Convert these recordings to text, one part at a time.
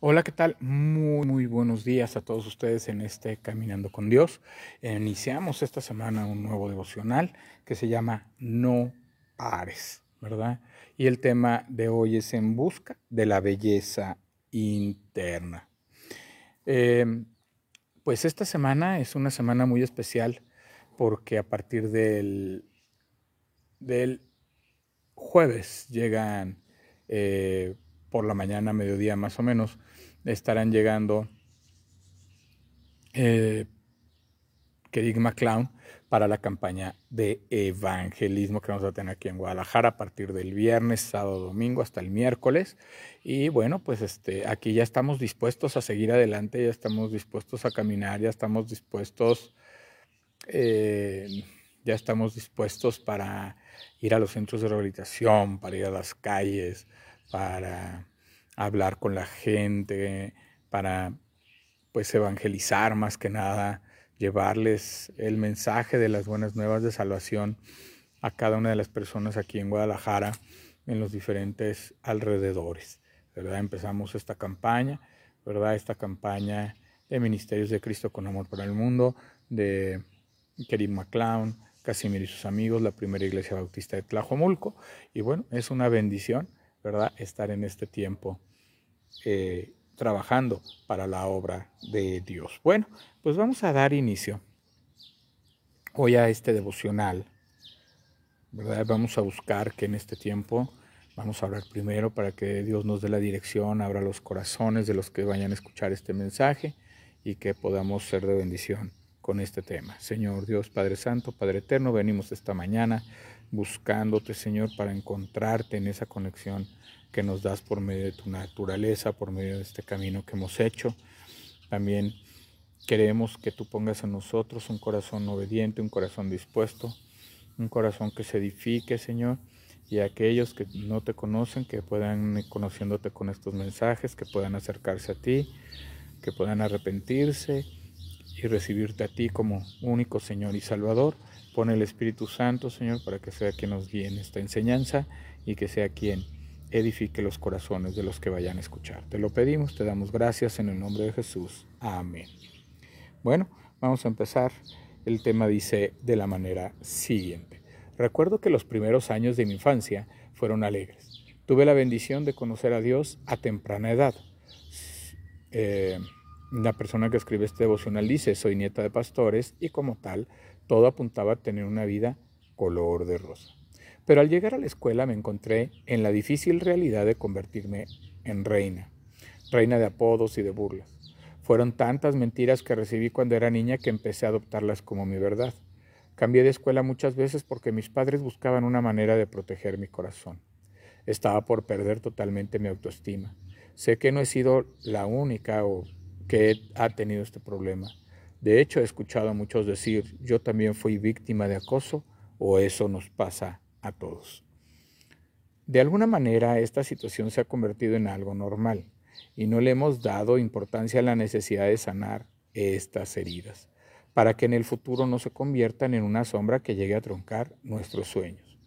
Hola, ¿qué tal? Muy, muy buenos días a todos ustedes en este Caminando con Dios. Iniciamos esta semana un nuevo devocional que se llama No pares, ¿verdad? Y el tema de hoy es en busca de la belleza interna. Em, pues esta semana es una semana muy especial porque a partir del, del jueves llegan... Eh, por la mañana, mediodía más o menos, estarán llegando eh, Kerigma Clown para la campaña de evangelismo que vamos a tener aquí en Guadalajara a partir del viernes, sábado, domingo hasta el miércoles. Y bueno, pues este, aquí ya estamos dispuestos a seguir adelante, ya estamos dispuestos a caminar, ya estamos dispuestos, eh, ya estamos dispuestos para ir a los centros de rehabilitación, para ir a las calles, para hablar con la gente, para pues evangelizar más que nada, llevarles el mensaje de las buenas nuevas de salvación a cada una de las personas aquí en Guadalajara, en los diferentes alrededores. ¿verdad? Empezamos esta campaña, ¿verdad? Esta campaña de Ministerios de Cristo con Amor para el Mundo, de Kerim McClown, Casimir y sus amigos, la primera iglesia bautista de Tlajomulco. Y bueno, es una bendición ¿verdad? Estar en este tiempo eh, trabajando para la obra de Dios. Bueno, pues vamos a dar inicio hoy a este devocional, ¿verdad? Vamos a buscar que en este tiempo vamos a hablar primero para que Dios nos dé la dirección, abra los corazones de los que vayan a escuchar este mensaje y que podamos ser de bendición con este tema. Señor Dios, Padre Santo, Padre Eterno, venimos esta mañana buscándote, Señor, para encontrarte en esa conexión que nos das por medio de tu naturaleza, por medio de este camino que hemos hecho. También queremos que tú pongas en nosotros un corazón obediente, un corazón dispuesto, un corazón que se edifique, Señor, y aquellos que no te conocen, que puedan conociéndote con estos mensajes, que puedan acercarse a ti, que puedan arrepentirse y recibirte a ti como único Señor y Salvador. Pone el Espíritu Santo, Señor, para que sea quien nos guíe en esta enseñanza y que sea quien edifique los corazones de los que vayan a escuchar. Te lo pedimos, te damos gracias en el nombre de Jesús. Amén. Bueno, vamos a empezar. El tema dice de la manera siguiente. Recuerdo que los primeros años de mi infancia fueron alegres. Tuve la bendición de conocer a Dios a temprana edad. Eh, la persona que escribe este devocional dice, soy nieta de pastores y como tal, todo apuntaba a tener una vida color de rosa. Pero al llegar a la escuela me encontré en la difícil realidad de convertirme en reina, reina de apodos y de burlas. Fueron tantas mentiras que recibí cuando era niña que empecé a adoptarlas como mi verdad. Cambié de escuela muchas veces porque mis padres buscaban una manera de proteger mi corazón. Estaba por perder totalmente mi autoestima. Sé que no he sido la única o que ha tenido este problema. De hecho, he escuchado a muchos decir, yo también fui víctima de acoso o eso nos pasa a todos. De alguna manera esta situación se ha convertido en algo normal y no le hemos dado importancia a la necesidad de sanar estas heridas, para que en el futuro no se conviertan en una sombra que llegue a troncar nuestros sueños.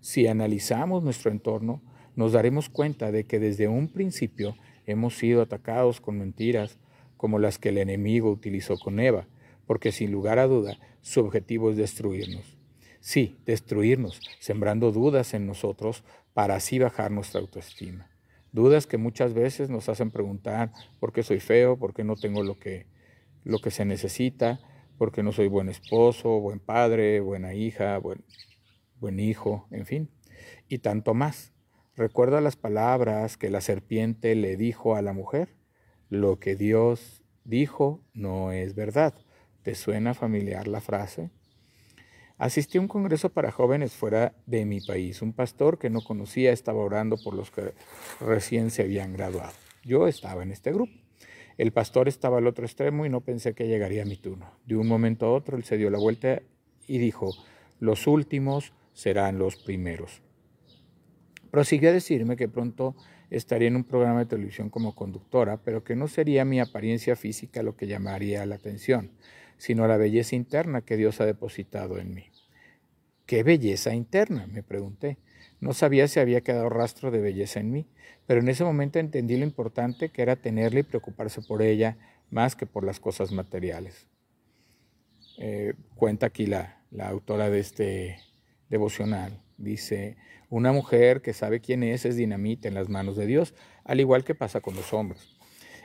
Si analizamos nuestro entorno, nos daremos cuenta de que desde un principio hemos sido atacados con mentiras como las que el enemigo utilizó con Eva, porque sin lugar a duda su objetivo es destruirnos. Sí, destruirnos, sembrando dudas en nosotros para así bajar nuestra autoestima. Dudas que muchas veces nos hacen preguntar por qué soy feo, por qué no tengo lo que, lo que se necesita, por qué no soy buen esposo, buen padre, buena hija, buen, buen hijo, en fin, y tanto más. Recuerda las palabras que la serpiente le dijo a la mujer. Lo que Dios dijo no es verdad. ¿Te suena familiar la frase? Asistí a un congreso para jóvenes fuera de mi país. Un pastor que no conocía estaba orando por los que recién se habían graduado. Yo estaba en este grupo. El pastor estaba al otro extremo y no pensé que llegaría mi turno. De un momento a otro él se dio la vuelta y dijo, los últimos serán los primeros. Prosiguió a decirme que pronto estaría en un programa de televisión como conductora, pero que no sería mi apariencia física lo que llamaría la atención, sino la belleza interna que Dios ha depositado en mí. ¿Qué belleza interna? me pregunté. No sabía si había quedado rastro de belleza en mí, pero en ese momento entendí lo importante que era tenerla y preocuparse por ella más que por las cosas materiales. Eh, cuenta aquí la, la autora de este devocional. Dice, una mujer que sabe quién es es dinamita en las manos de Dios, al igual que pasa con los hombres.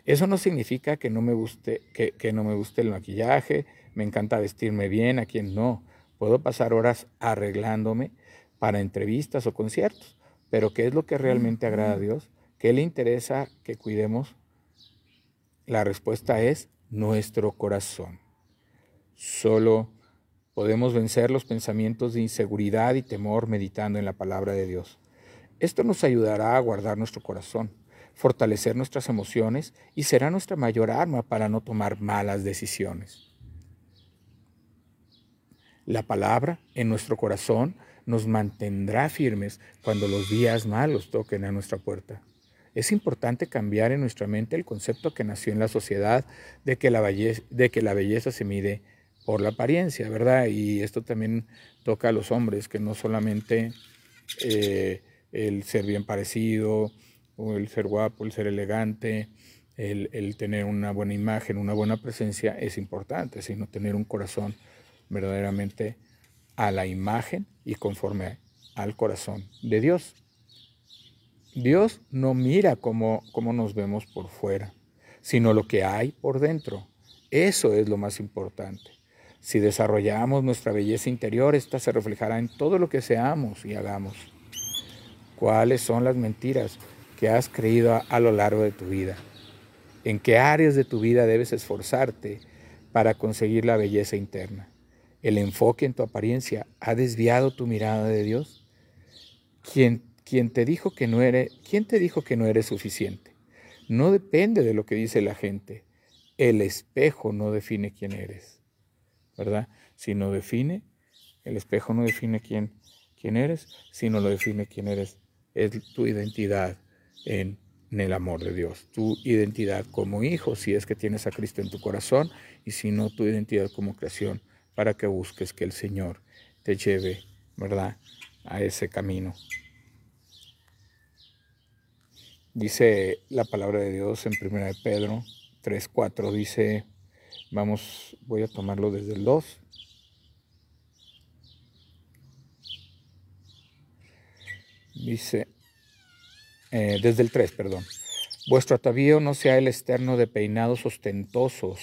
Eso no significa que no me guste, que, no me guste el maquillaje, me encanta vestirme bien, a quien no. Puedo pasar horas arreglándome para entrevistas o conciertos, pero ¿qué es lo que realmente agrada a Dios? ¿Qué le interesa que cuidemos? La respuesta es nuestro corazón. Solo podemos vencer los pensamientos de inseguridad y temor meditando en la palabra de Dios. Esto nos ayudará a guardar nuestro corazón fortalecer nuestras emociones y será nuestra mayor arma para no tomar malas decisiones. La palabra en nuestro corazón nos mantendrá firmes cuando los días malos toquen a nuestra puerta. Es importante cambiar en nuestra mente el concepto que nació en la sociedad de que la belleza, se mide por la apariencia, ¿verdad? Y esto también toca a los hombres, que no solamente eh, el ser bien parecido, el ser guapo, el ser elegante, el, tener una buena imagen, una buena presencia es importante, sino tener un corazón verdaderamente a la imagen y conforme al corazón de Dios. Dios no mira cómo, cómo nos vemos por fuera, sino lo que hay por dentro. Eso es lo más importante. Si desarrollamos nuestra belleza interior, esta se reflejará en todo lo que seamos y hagamos. ¿Cuáles son las mentiras que has creído a, lo largo de tu vida. En qué áreas de tu vida debes esforzarte para conseguir la belleza interna. El enfoque en tu apariencia ha desviado tu mirada de Dios. ¿Quién, quién te dijo que no eres, quién te dijo que no eres suficiente? No depende de lo que dice la gente. El espejo no define quién eres, ¿verdad? Sino define, el espejo no define quién, quién eres, sino lo define quién eres, es tu identidad en, el amor de Dios. Tu identidad como hijo, si es que tienes a Cristo en tu corazón, y si no, tu identidad como creación, para que busques que el Señor te lleve, ¿verdad?, a ese camino. Dice la palabra de Dios en 1 de Pedro 3.4, dice, vamos, voy a tomarlo desde el 2. Dice, eh, desde el 3, perdón. Vuestro atavío no sea el externo de peinados ostentosos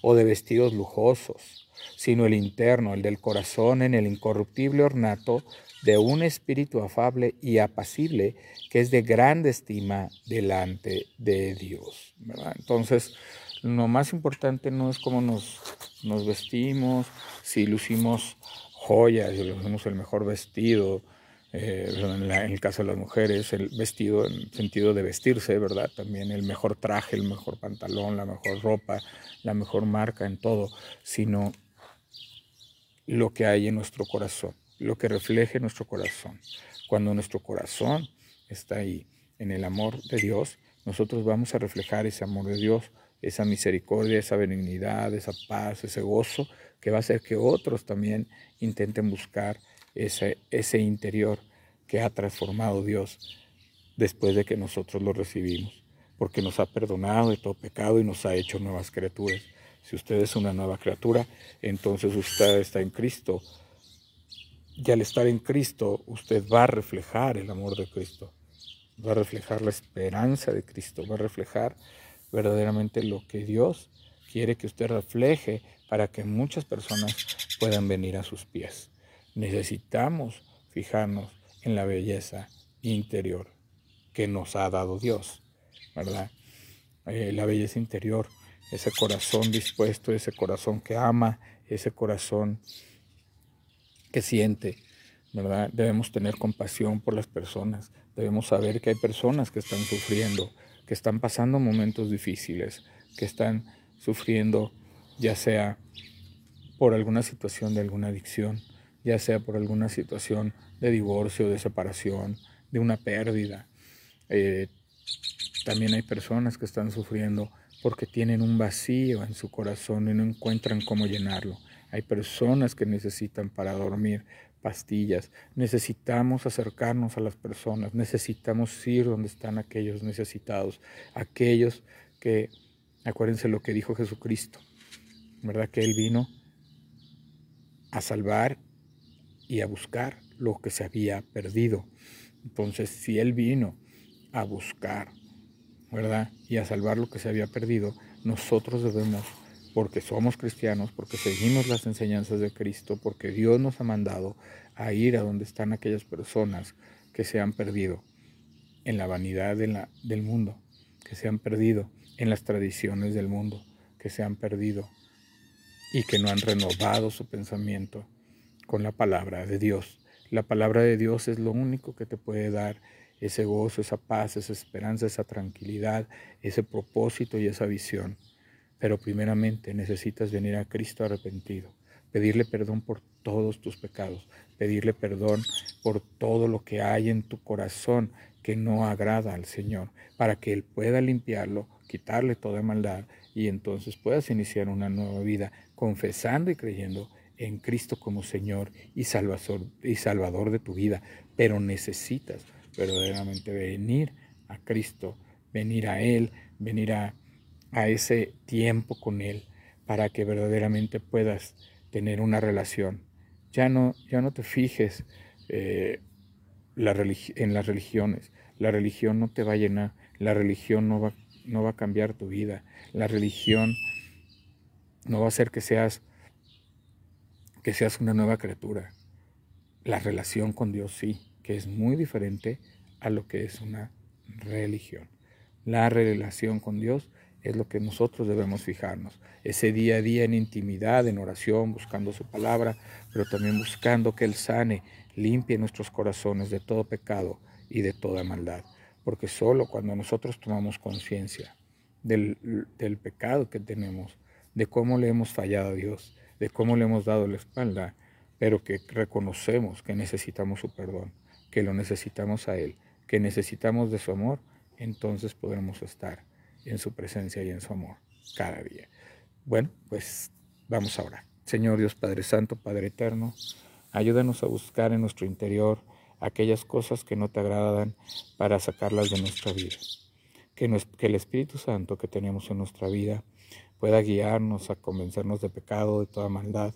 o de vestidos lujosos, sino el interno, el del corazón en el incorruptible ornato de un espíritu afable y apacible que es de grande estima delante de Dios. Entonces, lo más importante no es cómo nos, nos vestimos, si lucimos joyas, si lucimos el mejor vestido, eh, en, el caso de las mujeres, el vestido en el sentido de vestirse, ¿verdad? También el mejor traje, el mejor pantalón, la mejor ropa, la mejor marca en todo, sino lo que hay en nuestro corazón, lo que refleje nuestro corazón. Cuando nuestro corazón está ahí en el amor de Dios, nosotros vamos a reflejar ese amor de Dios, esa misericordia, esa benignidad, esa paz, ese gozo, que va a hacer que otros también intenten buscar ese, interior que ha transformado Dios después de que nosotros lo recibimos, porque nos ha perdonado de todo pecado y nos ha hecho nuevas criaturas. Si usted es una nueva criatura, entonces usted está en Cristo. Y al estar en Cristo, usted va a reflejar el amor de Cristo, va a reflejar la esperanza de Cristo, va a reflejar verdaderamente lo que Dios quiere que usted refleje para que muchas personas puedan venir a sus pies. Necesitamos fijarnos en la belleza interior que nos ha dado Dios, ¿verdad? Eh, la belleza interior, ese corazón dispuesto, ese corazón que ama, ese corazón que siente, ¿verdad? Debemos tener compasión por las personas, debemos saber que hay personas que están sufriendo, que están pasando momentos difíciles, que están sufriendo ya sea por alguna situación de alguna adicción, ya sea por alguna situación de divorcio, de separación, de una pérdida. Eh, también hay personas que están sufriendo porque tienen un vacío en su corazón y no encuentran cómo llenarlo. Hay personas que necesitan para dormir pastillas. Necesitamos acercarnos a las personas, necesitamos ir donde están aquellos necesitados, aquellos que, acuérdense lo que dijo Jesucristo, ¿verdad? Que Él vino a salvar y a buscar lo que se había perdido. Entonces, si Él vino a buscar, ¿verdad? Y a salvar lo que se había perdido, nosotros debemos, porque somos cristianos, porque seguimos las enseñanzas de Cristo, porque Dios nos ha mandado a ir a donde están aquellas personas que se han perdido en la vanidad del mundo, que se han perdido en las tradiciones del mundo, que se han perdido y que no han renovado su pensamiento con la palabra de Dios. La palabra de Dios es lo único que te puede dar ese gozo, esa paz, esa esperanza, esa tranquilidad, ese propósito y esa visión. Pero primeramente necesitas venir a Cristo arrepentido, pedirle perdón por todos tus pecados, pedirle perdón por todo lo que hay en tu corazón que no agrada al Señor, para que Él pueda limpiarlo, quitarle toda maldad y entonces puedas iniciar una nueva vida confesando y creyendo en Cristo como Señor y Salvador, y Salvador de tu vida. Pero necesitas verdaderamente venir a Cristo, venir a Él, venir a, ese tiempo con Él, para que verdaderamente puedas tener una relación. Ya no, ya no te fijes eh, en las religiones. La religión no te va a llenar, la religión no va, no va a cambiar tu vida, la religión no va a hacer que seas, que seas una nueva criatura. La relación con Dios sí, que es muy diferente a lo que es una religión. La relación con Dios es lo que nosotros debemos fijarnos. Ese día a día en intimidad, en oración, buscando su palabra, pero también buscando que Él sane, limpie nuestros corazones de todo pecado y de toda maldad. Porque solo cuando nosotros tomamos conciencia del, del pecado que tenemos, de cómo le hemos fallado a Dios, de cómo le hemos dado la espalda, pero que reconocemos que necesitamos su perdón, que lo necesitamos a Él, que necesitamos de su amor, entonces podremos estar en su presencia y en su amor cada día. Bueno, pues vamos ahora. Señor Dios Padre Santo, Padre Eterno, ayúdanos a buscar en nuestro interior aquellas cosas que no te agradan para sacarlas de nuestra vida. Que, que el Espíritu Santo que tenemos en nuestra vida pueda guiarnos a convencernos de pecado, de toda maldad,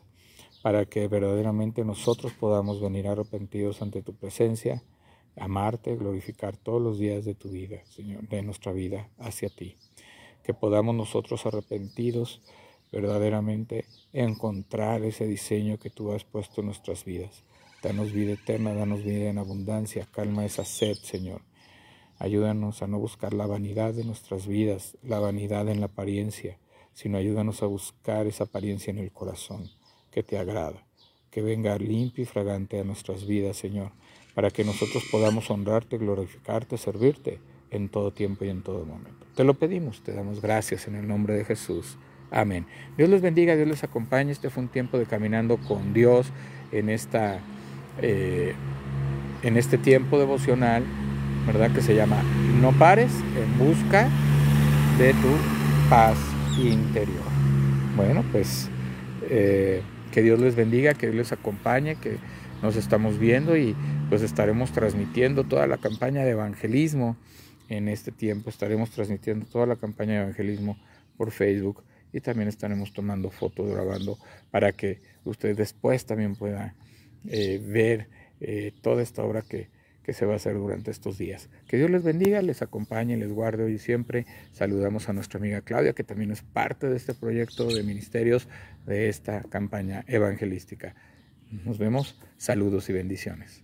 para que verdaderamente nosotros podamos venir arrepentidos ante tu presencia, amarte, glorificar todos los días de tu vida, Señor, de nuestra vida hacia ti. Que podamos nosotros arrepentidos verdaderamente encontrar ese diseño que tú has puesto en nuestras vidas. Danos vida eterna, danos vida en abundancia, calma esa sed, Señor. Ayúdanos a no buscar la vanidad de nuestras vidas, la vanidad en la apariencia, sino ayúdanos a buscar esa apariencia en el corazón que te agrada, que venga limpio y fragante a nuestras vidas, Señor, para que nosotros podamos honrarte, glorificarte, servirte en todo tiempo y en todo momento. Te lo pedimos, te damos gracias en el nombre de Jesús. Amén. Dios les bendiga, Dios les acompañe. Este fue un tiempo de caminando con Dios en, esta, eh, en este tiempo devocional, ¿verdad? Que se llama No pares en busca de tu paz interior. Bueno, pues eh, que Dios les bendiga, que Dios les acompañe, que nos estamos viendo y pues estaremos transmitiendo toda la campaña de evangelismo en este tiempo. Estaremos transmitiendo toda la campaña de evangelismo por Facebook y también estaremos tomando fotos, grabando para que usted después también pueda eh, ver eh, toda esta obra que, que se va a hacer durante estos días. Que Dios les bendiga, les acompañe, les guarde hoy y siempre. Saludamos a nuestra amiga Claudia, que también es parte de este proyecto de ministerios de esta campaña evangelística. Nos vemos, saludos y bendiciones.